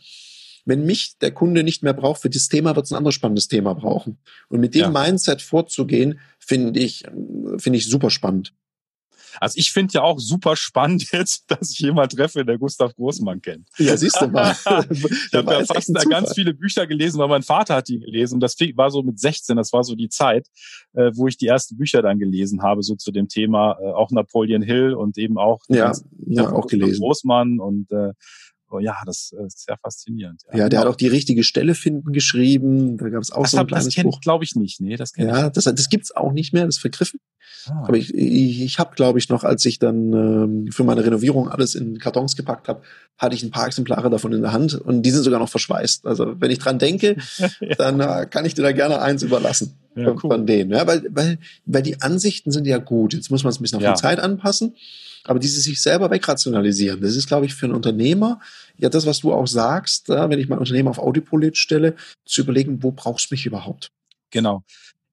wenn mich der Kunde nicht mehr braucht für dieses Thema, wird es ein anderes spannendes Thema brauchen. Und mit dem ja. Mindset vorzugehen, finde ich, finde ich super spannend. Also ich finde ja auch super spannend jetzt, dass ich jemand treffe, der Gustav Großmann kennt. Ja, siehst du mal. ich habe ja fast da ganz viele Bücher gelesen, weil mein Vater hat die gelesen. Und das war so mit 16, das war so die Zeit, äh, wo ich die ersten Bücher dann gelesen habe, so zu dem Thema, äh, auch Napoleon Hill und eben auch, ja, ja, auch gelesen. Großmann und äh, Oh ja, das äh, ist sehr faszinierend. Ja, ja der hat auch die richtige Stelle finden geschrieben. Da gab es auch das so ein hab, kleines Das kenne ich, glaube ich, nicht. Nee, das kenn ja, ich. das, das gibt's auch nicht mehr, das ist vergriffen. Ah. Aber ich, ich, ich habe, glaube ich, noch, als ich dann ähm, für meine Renovierung alles in Kartons gepackt habe, hatte ich ein paar Exemplare davon in der Hand und die sind sogar noch verschweißt. Also wenn ich dran denke, dann äh, kann ich dir da gerne eins überlassen ja, cool. von denen. Ja, weil, weil, weil die Ansichten sind ja gut. Jetzt muss man es ein bisschen auf ja. die Zeit anpassen. Aber dieses sich selber wegrationalisieren, das ist, glaube ich, für einen Unternehmer ja das, was du auch sagst, wenn ich mein Unternehmen auf Audiopolit stelle, zu überlegen, wo brauchst du mich überhaupt? Genau.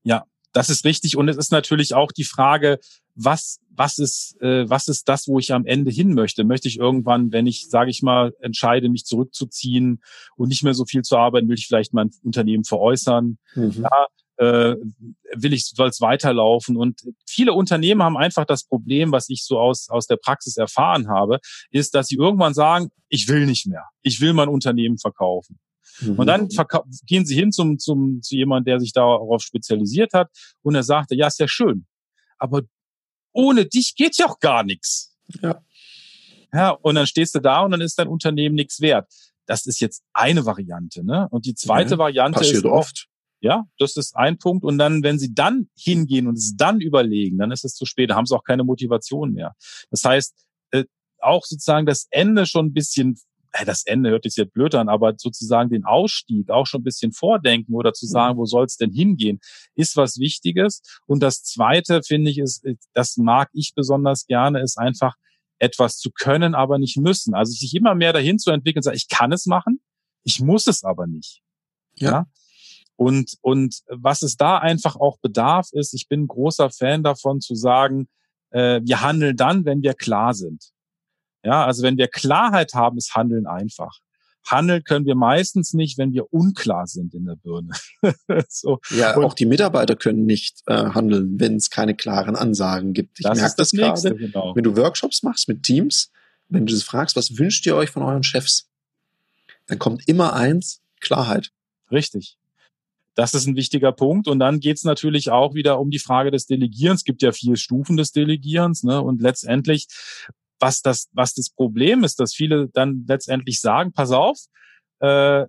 Ja, das ist richtig. Und es ist natürlich auch die Frage, was, was ist, äh, was ist das, wo ich am Ende hin möchte? Möchte ich irgendwann, wenn ich, sage ich mal, entscheide, mich zurückzuziehen und nicht mehr so viel zu arbeiten, will ich vielleicht mein Unternehmen veräußern? Mhm. Ja, äh, will ich, soll es weiterlaufen? Und viele Unternehmen haben einfach das Problem, was ich so aus, aus der Praxis erfahren habe, ist, dass sie irgendwann sagen, ich will nicht mehr. Ich will mein Unternehmen verkaufen. Mhm. Und dann gehen sie hin zum, zum, zu jemandem, der sich darauf spezialisiert hat und er sagte, ja, ist ja schön. Aber ohne dich geht ja auch gar nichts. Ja. Ja, und dann stehst du da und dann ist dein Unternehmen nichts wert. Das ist jetzt eine Variante, ne? Und die zweite ja, Variante ist oft. Ja, das ist ein Punkt. Und dann, wenn sie dann hingehen und es dann überlegen, dann ist es zu spät. Da haben sie auch keine Motivation mehr. Das heißt, äh, auch sozusagen das Ende schon ein bisschen, äh, das Ende hört sich jetzt blöd an, aber sozusagen den Ausstieg auch schon ein bisschen vordenken oder zu sagen, wo soll es denn hingehen, ist was Wichtiges. Und das Zweite, finde ich, ist, das mag ich besonders gerne, ist einfach etwas zu können, aber nicht müssen. Also sich immer mehr dahin zu entwickeln, sagen, ich kann es machen, ich muss es aber nicht. Ja. ja? Und, und was es da einfach auch bedarf, ist, ich bin großer Fan davon zu sagen, äh, wir handeln dann, wenn wir klar sind. Ja, also wenn wir Klarheit haben, ist Handeln einfach. Handeln können wir meistens nicht, wenn wir unklar sind in der Birne. so. Ja, und auch die Mitarbeiter können nicht äh, handeln, wenn es keine klaren Ansagen gibt. Ich merke das, das gerade, genau. wenn du Workshops machst mit Teams, wenn du das fragst, was wünscht ihr euch von euren Chefs, dann kommt immer eins, Klarheit. Richtig. Das ist ein wichtiger Punkt. Und dann geht es natürlich auch wieder um die Frage des Delegierens. Es gibt ja vier Stufen des Delegierens. Ne? Und letztendlich was das, was das Problem ist, dass viele dann letztendlich sagen, pass auf, äh,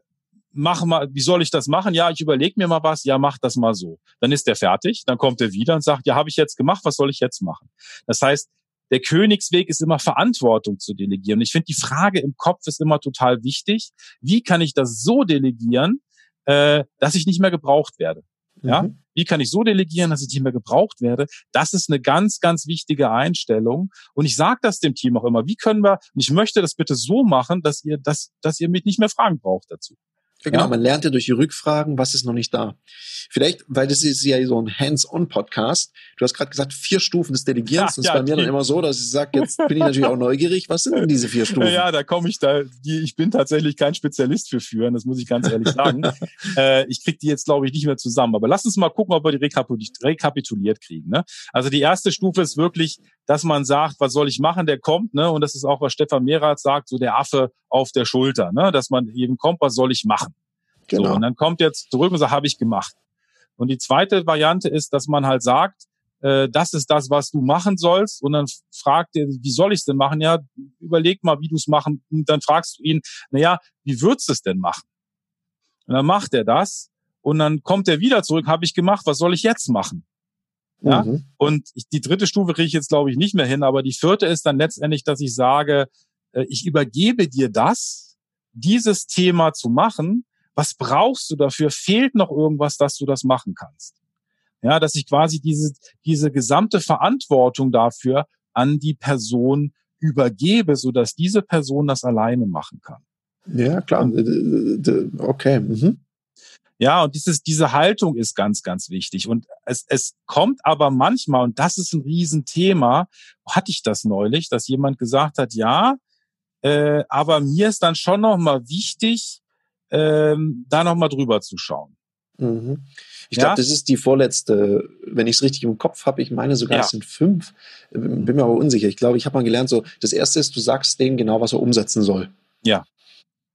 mach mal, wie soll ich das machen? Ja, ich überlege mir mal was, ja, mach das mal so. Dann ist der fertig, dann kommt er wieder und sagt, ja, habe ich jetzt gemacht, was soll ich jetzt machen? Das heißt, der Königsweg ist immer Verantwortung zu delegieren. Ich finde, die Frage im Kopf ist immer total wichtig. Wie kann ich das so delegieren, äh, dass ich nicht mehr gebraucht werde? Ja, mhm. wie kann ich so delegieren, dass ich nicht mehr gebraucht werde? Das ist eine ganz, ganz wichtige Einstellung. Und ich sage das dem Team auch immer. Wie können wir? Und ich möchte das bitte so machen, dass ihr, dass, dass ihr mich nicht mehr fragen braucht dazu. Ja, genau, ja? man lernt ja durch die Rückfragen, was ist noch nicht da. Vielleicht, weil das ist ja so ein Hands-on-Podcast. Du hast gerade gesagt, vier Stufen des Delegierens. Ja, das ist ja, bei mir dann immer so, dass ich sage, jetzt bin ich natürlich auch neugierig. Was sind denn diese vier Stufen? Ja, da komme ich da. Die, ich bin tatsächlich kein Spezialist für führen, das muss ich ganz ehrlich sagen. äh, ich krieg die jetzt, glaube ich, nicht mehr zusammen. Aber lass uns mal gucken, ob wir die rekapituliert kriegen. Ne? Also die erste Stufe ist wirklich, dass man sagt, was soll ich machen? Der kommt, ne? Und das ist auch, was Stefan Mehrath sagt, so der Affe auf der Schulter, ne? Dass man eben kommt, was soll ich machen? Genau. So, und dann kommt jetzt zurück und sagt, habe ich gemacht. Und die zweite Variante ist, dass man halt sagt, äh, das ist das, was du machen sollst. Und dann fragt er, wie soll ich es denn machen? Ja, überleg mal, wie du es machen. Und dann fragst du ihn, naja, wie würdest du es denn machen? Und dann macht er das. Und dann kommt er wieder zurück, habe ich gemacht, was soll ich jetzt machen? Ja? Mhm. Und ich, die dritte Stufe kriege ich jetzt, glaube ich, nicht mehr hin. Aber die vierte ist dann letztendlich, dass ich sage, äh, ich übergebe dir das, dieses Thema zu machen was brauchst du dafür? Fehlt noch irgendwas, dass du das machen kannst? Ja, dass ich quasi diese, diese gesamte Verantwortung dafür an die Person übergebe, so dass diese Person das alleine machen kann. Ja, klar. Okay. Mhm. Ja, und dieses, diese Haltung ist ganz, ganz wichtig. Und es, es kommt aber manchmal, und das ist ein Riesenthema, hatte ich das neulich, dass jemand gesagt hat, ja, äh, aber mir ist dann schon noch mal wichtig, ähm, da nochmal drüber zu schauen. Mhm. Ich ja? glaube, das ist die vorletzte, wenn ich es richtig im Kopf habe, ich meine sogar, ja. es sind fünf. Bin mir aber unsicher. Ich glaube, ich habe mal gelernt, so, das erste ist, du sagst denen genau, was er umsetzen soll. Ja.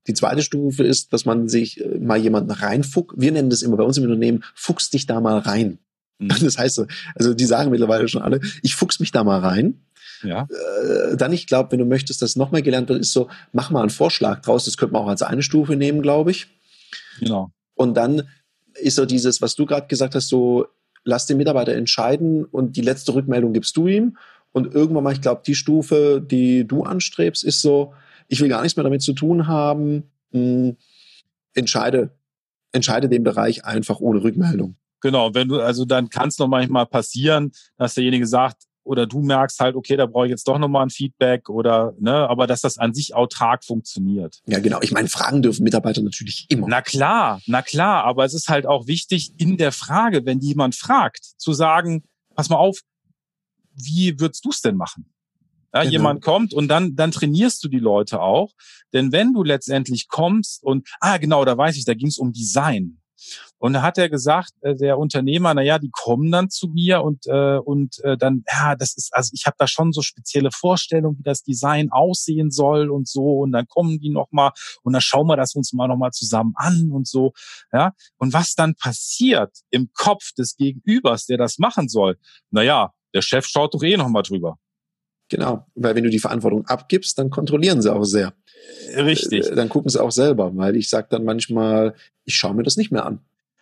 Die zweite Stufe ist, dass man sich äh, mal jemanden reinfuchst. Wir nennen das immer bei uns im Unternehmen, fuchst dich da mal rein. Mhm. Das heißt so, also die sagen mittlerweile schon alle, ich fuchs mich da mal rein. Ja. Äh, dann, ich glaube, wenn du möchtest, dass noch mehr gelernt wird, ist so, mach mal einen Vorschlag draus. Das könnte man auch als eine Stufe nehmen, glaube ich. Genau. Und dann ist so dieses, was du gerade gesagt hast, so, lass den Mitarbeiter entscheiden und die letzte Rückmeldung gibst du ihm. Und irgendwann mal, ich glaube, die Stufe, die du anstrebst, ist so, ich will gar nichts mehr damit zu tun haben. Mh, hm, entscheide, entscheide den Bereich einfach ohne Rückmeldung. Genau, wenn du, also dann kann es noch manchmal passieren, dass derjenige sagt, oder du merkst halt, okay, da brauche ich jetzt doch nochmal ein Feedback oder, ne, aber dass das an sich autark funktioniert. Ja, genau. Ich meine, fragen dürfen Mitarbeiter natürlich immer. Na klar, na klar, aber es ist halt auch wichtig in der Frage, wenn jemand fragt, zu sagen, pass mal auf, wie würdest du es denn machen? Ja, genau. Jemand kommt und dann, dann trainierst du die Leute auch. Denn wenn du letztendlich kommst und, ah genau, da weiß ich, da ging es um Design. Und da hat er gesagt, äh, der Unternehmer, na ja, die kommen dann zu mir und äh, und äh, dann, ja, das ist, also ich habe da schon so spezielle Vorstellungen, wie das Design aussehen soll und so. Und dann kommen die noch mal und dann schauen wir das uns mal noch mal zusammen an und so. Ja. Und was dann passiert im Kopf des Gegenübers, der das machen soll, na ja, der Chef schaut doch eh noch mal drüber. Genau, weil wenn du die Verantwortung abgibst, dann kontrollieren sie auch sehr. Richtig. Äh, dann gucken sie auch selber, weil ich sage dann manchmal, ich schaue mir das nicht mehr an.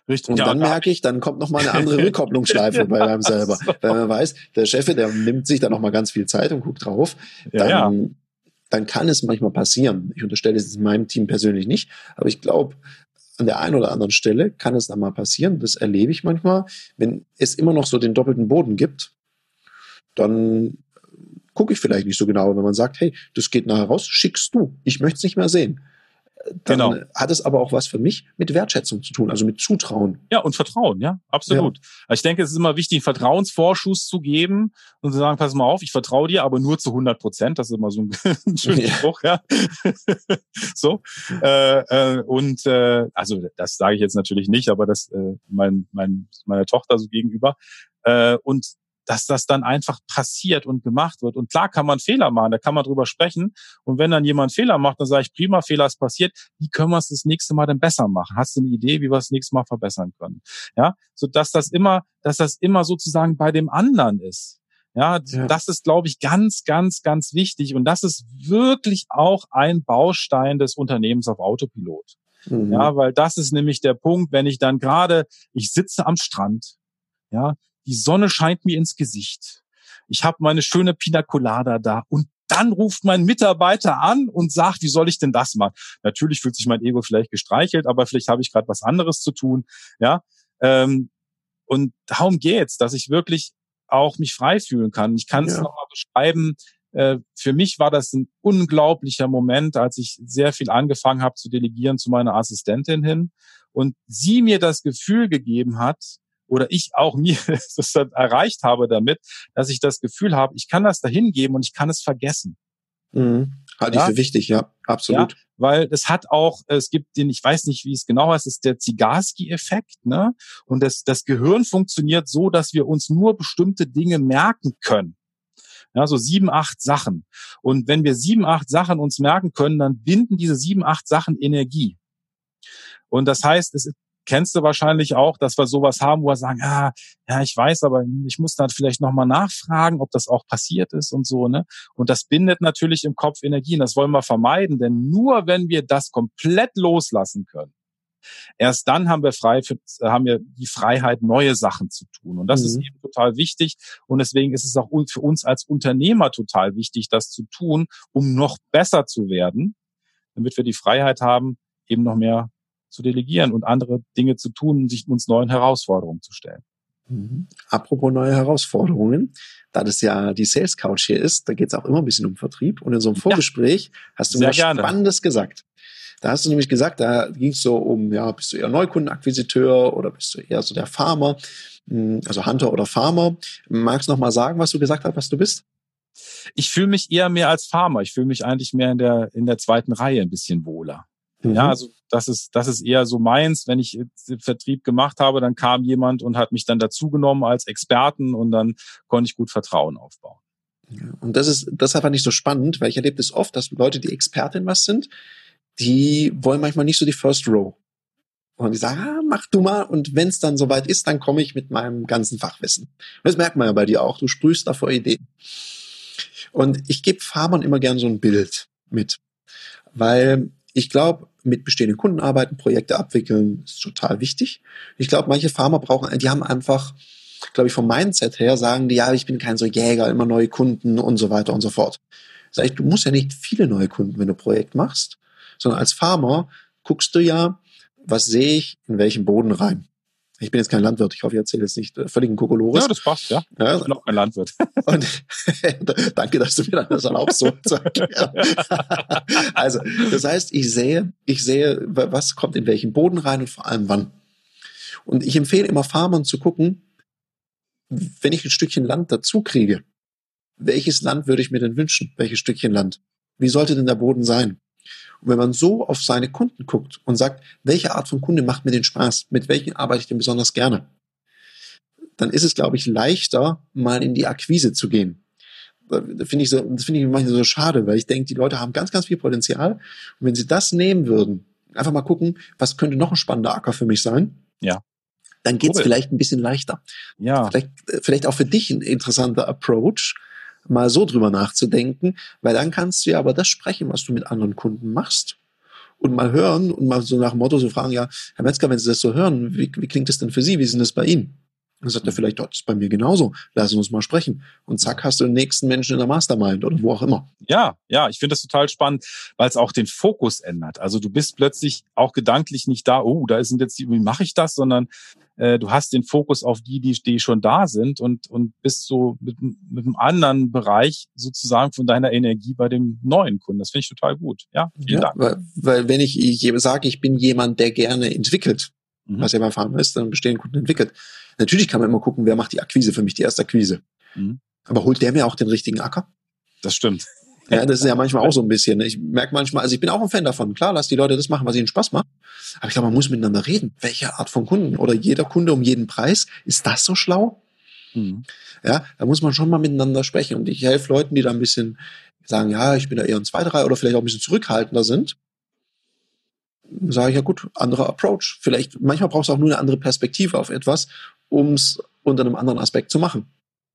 Richtig. Und ja, dann merke ich, dann kommt noch mal eine andere Rückkopplungsschleife bei einem selber. So. Weil man weiß, der Chef, der nimmt sich da noch mal ganz viel Zeit und guckt drauf. Dann, ja, ja. dann kann es manchmal passieren. Ich unterstelle es in meinem Team persönlich nicht, aber ich glaube, an der einen oder anderen Stelle kann es dann mal passieren. Das erlebe ich manchmal. Wenn es immer noch so den doppelten Boden gibt, dann gucke ich vielleicht nicht so genau. Wenn man sagt, hey, das geht nachher raus, schickst du. Ich möchte es nicht mehr sehen. dann Genau. hat es aber auch was für mich mit Wertschätzung zu tun, also mit Zutrauen. Ja, und Vertrauen, ja, absolut. Also Ich denke, es ist immer wichtig, einen Vertrauensvorschuss zu geben und zu sagen, pass mal auf, ich vertraue dir, aber nur zu 100 Prozent. Das ist immer so ein, ein schöner Ja. Spruch, ja. so. Äh, äh, und äh, also das sage ich jetzt natürlich nicht, aber das äh, mein, mein, meiner Tochter so gegenüber. Äh, und dass das dann einfach passiert und gemacht wird. Und klar kann man Fehler machen, da kann man drüber sprechen. Und wenn dann jemand Fehler macht, dann sage ich, prima, Fehler ist passiert. Wie können wir es das nächste Mal denn besser machen? Hast du eine Idee, wie wir es das nächste Mal verbessern können? Ja, so dass das immer, dass das immer sozusagen bei dem anderen ist. Ja, Ja. das ist, glaube ich, ganz, ganz, ganz wichtig. Und das ist wirklich auch ein Baustein des Unternehmens auf Autopilot. Mhm. Ja, weil das ist nämlich der Punkt, wenn ich dann gerade, ich sitze am Strand, ja, die Sonne scheint mir ins Gesicht. Ich habe meine schöne Pina Colada da und dann ruft mein Mitarbeiter an und sagt, wie soll ich denn das machen? Natürlich fühlt sich mein Ego vielleicht gestreichelt, aber vielleicht habe ich gerade was anderes zu tun, ja. Ähm, und darum geht's, dass ich wirklich auch mich frei fühlen kann. Ich kann es Ja. nochmal beschreiben. Äh, für mich war das ein unglaublicher Moment, als ich sehr viel angefangen habe zu delegieren zu meiner Assistentin hin und sie mir das Gefühl gegeben hat, oder ich auch mir das erreicht habe damit, dass ich das Gefühl habe, ich kann das dahin geben und ich kann es vergessen. Mhm. Halte Ja. ich für wichtig, ja, absolut. Weil es hat auch, es gibt den, ich weiß nicht, wie es genau heißt, es ist der Zygarski-Effekt, ne? Und das, das Gehirn funktioniert so, dass wir uns nur bestimmte Dinge merken können. Ja, so sieben, acht Sachen. Und wenn wir sieben, acht Sachen uns merken können, dann binden diese sieben, acht Sachen Energie. Und das heißt, es kennst du wahrscheinlich auch, dass wir sowas haben, wo wir sagen, ah, ja, ich weiß, aber ich muss dann vielleicht nochmal nachfragen, ob das auch passiert ist und so, ne? Und das bindet natürlich im Kopf Energie. Und das wollen wir vermeiden, denn nur wenn wir das komplett loslassen können, erst dann haben wir frei, für, haben wir die Freiheit, neue Sachen zu tun. Und das Mhm. ist eben total wichtig. Und deswegen ist es auch für uns als Unternehmer total wichtig, das zu tun, um noch besser zu werden, damit wir die Freiheit haben, eben noch mehr zu delegieren und andere Dinge zu tun und sich uns neuen Herausforderungen zu stellen. Mhm. Apropos neue Herausforderungen, da das ja die Sales Couch hier ist, da geht es auch immer ein bisschen um Vertrieb. Und in so einem Vorgespräch hast du mir. Spannendes gesagt. Da hast du nämlich gesagt, da ging es so um, ja, bist du eher Neukundenakquisiteur oder bist du eher so der Farmer, Hm, also Hunter oder Farmer. Magst du noch mal sagen, was du gesagt hast, was du bist? Ich fühle mich eher mehr als Farmer. Ich fühle mich eigentlich mehr in der, in der zweiten Reihe ein bisschen wohler. Mhm. Ja, also das ist, das ist eher so meins. Wenn ich den Vertrieb gemacht habe, dann kam jemand und hat mich dann dazugenommen als Experten und dann konnte ich gut Vertrauen aufbauen. Und das ist fand ich so spannend, weil ich erlebe das oft, dass Leute, die Expertin was sind, die wollen manchmal nicht so die First Row. Und die sagen, ah, mach du mal. Und wenn es dann soweit ist, dann komme ich mit meinem ganzen Fachwissen. Und das merkt man ja bei dir auch. Du sprühst da vor Ideen. Und ich gebe Farmern immer gern so ein Bild mit. Weil ich glaube, mit bestehenden Kunden arbeiten, Projekte abwickeln, ist total wichtig. Ich glaube, manche Farmer brauchen, die haben einfach, glaube ich, vom Mindset her sagen die, ja, ich bin kein so Jäger, immer neue Kunden und so weiter und so fort. Sag ich, du musst ja nicht viele neue Kunden, wenn du ein Projekt machst, sondern als Farmer guckst du ja, was sehe ich in welchen Boden rein. Ich bin jetzt kein Landwirt, ich hoffe, ich erzähle jetzt nicht äh, völligen Kokolores. Ja, das passt, ja. Ja, Ich bin auch kein Landwirt. und danke, dass du mir dann das erlaubst, so zu erklären. Also, das heißt, ich sehe, ich sehe, wa- was kommt in welchen Boden rein und vor allem wann. Und ich empfehle immer Farmern zu gucken, wenn ich ein Stückchen Land dazu kriege, welches Land würde ich mir denn wünschen? Welches Stückchen Land? Wie sollte denn der Boden sein? Und wenn man so auf seine Kunden guckt und sagt, welche Art von Kunde macht mir den Spaß? Mit welchen arbeite ich denn besonders gerne? Dann ist es, glaube ich, leichter, mal in die Akquise zu gehen. Da finde ich so, das finde ich manchmal so schade, weil ich denke, die Leute haben ganz, ganz viel Potenzial. Und wenn sie das nehmen würden, einfach mal gucken, was könnte noch ein spannender Acker für mich sein? Ja. Dann geht's Cool. vielleicht ein bisschen leichter. Ja, Vielleicht, äh, vielleicht auch für dich ein interessanter Approach, mal so drüber nachzudenken, weil dann kannst du ja aber das sprechen, was du mit anderen Kunden machst. Und mal hören und mal so nach dem Motto so fragen, ja, Herr Metzger, wenn Sie das so hören, wie, wie klingt das denn für Sie? Wie ist denn das bei Ihnen? Dann sagt er vielleicht, dort ist bei mir genauso. Lass uns mal sprechen. Und zack, hast du den nächsten Menschen in der Mastermind oder wo auch immer. Ja, ja, ich finde das total spannend, weil es auch den Fokus ändert. Also du bist plötzlich auch gedanklich nicht da, oh, da sind jetzt die, wie mache ich das, sondern äh, du hast den Fokus auf die, die, die schon da sind und, und bist so mit, mit einem anderen Bereich sozusagen von deiner Energie bei dem neuen Kunden. Das finde ich total gut. Ja, vielen ja, Dank. Weil, weil wenn ich, ich sage, ich bin jemand, der gerne entwickelt, mhm. was ja beim Farmer ist, dann bestehenden Kunden entwickelt. Natürlich kann man immer gucken, wer macht die Akquise für mich, die erste Akquise. Mhm. Aber holt der mir auch den richtigen Acker? Das stimmt. Ja, das ist ja manchmal auch so ein bisschen. Ne? Ich merke manchmal, also ich bin auch ein Fan davon. Klar, lass die Leute das machen, was ihnen Spaß macht. Aber ich glaube, man muss miteinander reden. Welche Art von Kunden oder jeder Kunde um jeden Preis? Ist das so schlau? Mhm. Ja, da muss man schon mal miteinander sprechen. Und ich helfe Leuten, die da ein bisschen sagen, ja, ich bin da eher ein zwei, drei oder vielleicht auch ein bisschen zurückhaltender sind sage ich ja gut, anderer Approach. Vielleicht, manchmal brauchst du auch nur eine andere Perspektive auf etwas, um es unter einem anderen Aspekt zu machen.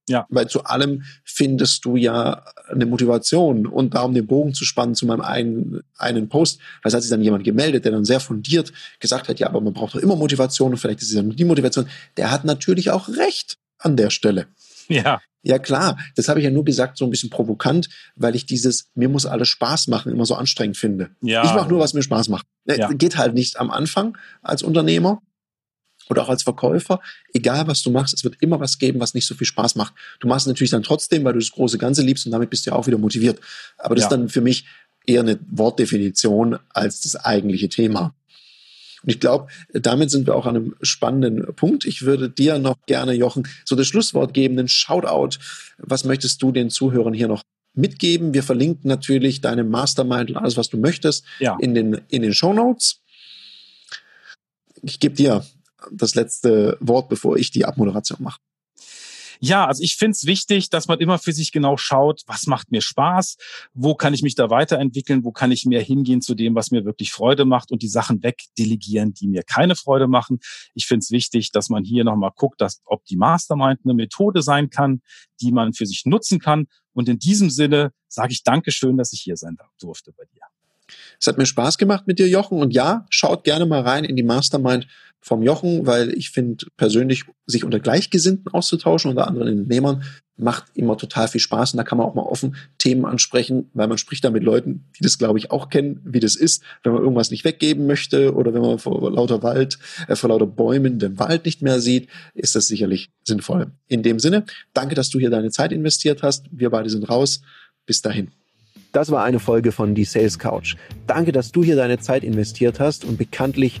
Ja. Weil zu allem findest du ja eine Motivation und darum den Bogen zu spannen zu meinem einen, einen Post, weil es hat sich dann jemand gemeldet, der dann sehr fundiert gesagt hat, ja, aber man braucht doch immer Motivation und vielleicht ist es ja nur die Motivation. Der hat natürlich auch recht an der Stelle. Ja. Ja klar, das habe ich ja nur gesagt, so ein bisschen provokant, weil ich dieses mir muss alles Spaß machen immer so anstrengend finde. Ja. Ich mache nur, was mir Spaß macht. Ja. Geht halt nicht am Anfang als Unternehmer oder auch als Verkäufer. Egal was du machst, es wird immer was geben, was nicht so viel Spaß macht. Du machst es natürlich dann trotzdem, weil du das große Ganze liebst und damit bist du ja auch wieder motiviert. Aber das ja. ist dann für mich eher eine Wortdefinition als das eigentliche Thema. Und ich glaube, damit sind wir auch an einem spannenden Punkt. Ich würde dir noch gerne, Jochen, so das Schlusswort geben, einen Shoutout. Was möchtest du den Zuhörern hier noch mitgeben? Wir verlinken natürlich deine Mastermind und alles, was du möchtest, ja. in den, in den Show Notes. Ich gebe dir das letzte Wort, bevor ich die Abmoderation mache. Ja, also ich finde es wichtig, dass man immer für sich genau schaut, was macht mir Spaß, wo kann ich mich da weiterentwickeln, wo kann ich mehr hingehen zu dem, was mir wirklich Freude macht und die Sachen wegdelegieren, die mir keine Freude machen. Ich finde es wichtig, dass man hier nochmal guckt, dass ob die Mastermind eine Methode sein kann, die man für sich nutzen kann. Und in diesem Sinne sage ich Dankeschön, dass ich hier sein durfte bei dir. Es hat mir Spaß gemacht mit dir, Jochen. Und ja, schaut gerne mal rein in die Mastermind vom Jochen, weil ich finde persönlich, sich unter Gleichgesinnten auszutauschen, unter anderen Unternehmern, macht immer total viel Spaß. Und da kann man auch mal offen Themen ansprechen, weil man spricht da mit Leuten, die das, glaube ich, auch kennen, wie das ist, wenn man irgendwas nicht weggeben möchte oder wenn man vor lauter Wald, äh, vor lauter Bäumen den Wald nicht mehr sieht, ist das sicherlich sinnvoll. In dem Sinne, danke, dass du hier deine Zeit investiert hast. Wir beide sind raus. Bis dahin. Das war eine Folge von Die Sales Couch. Danke, dass du hier deine Zeit investiert hast und bekanntlich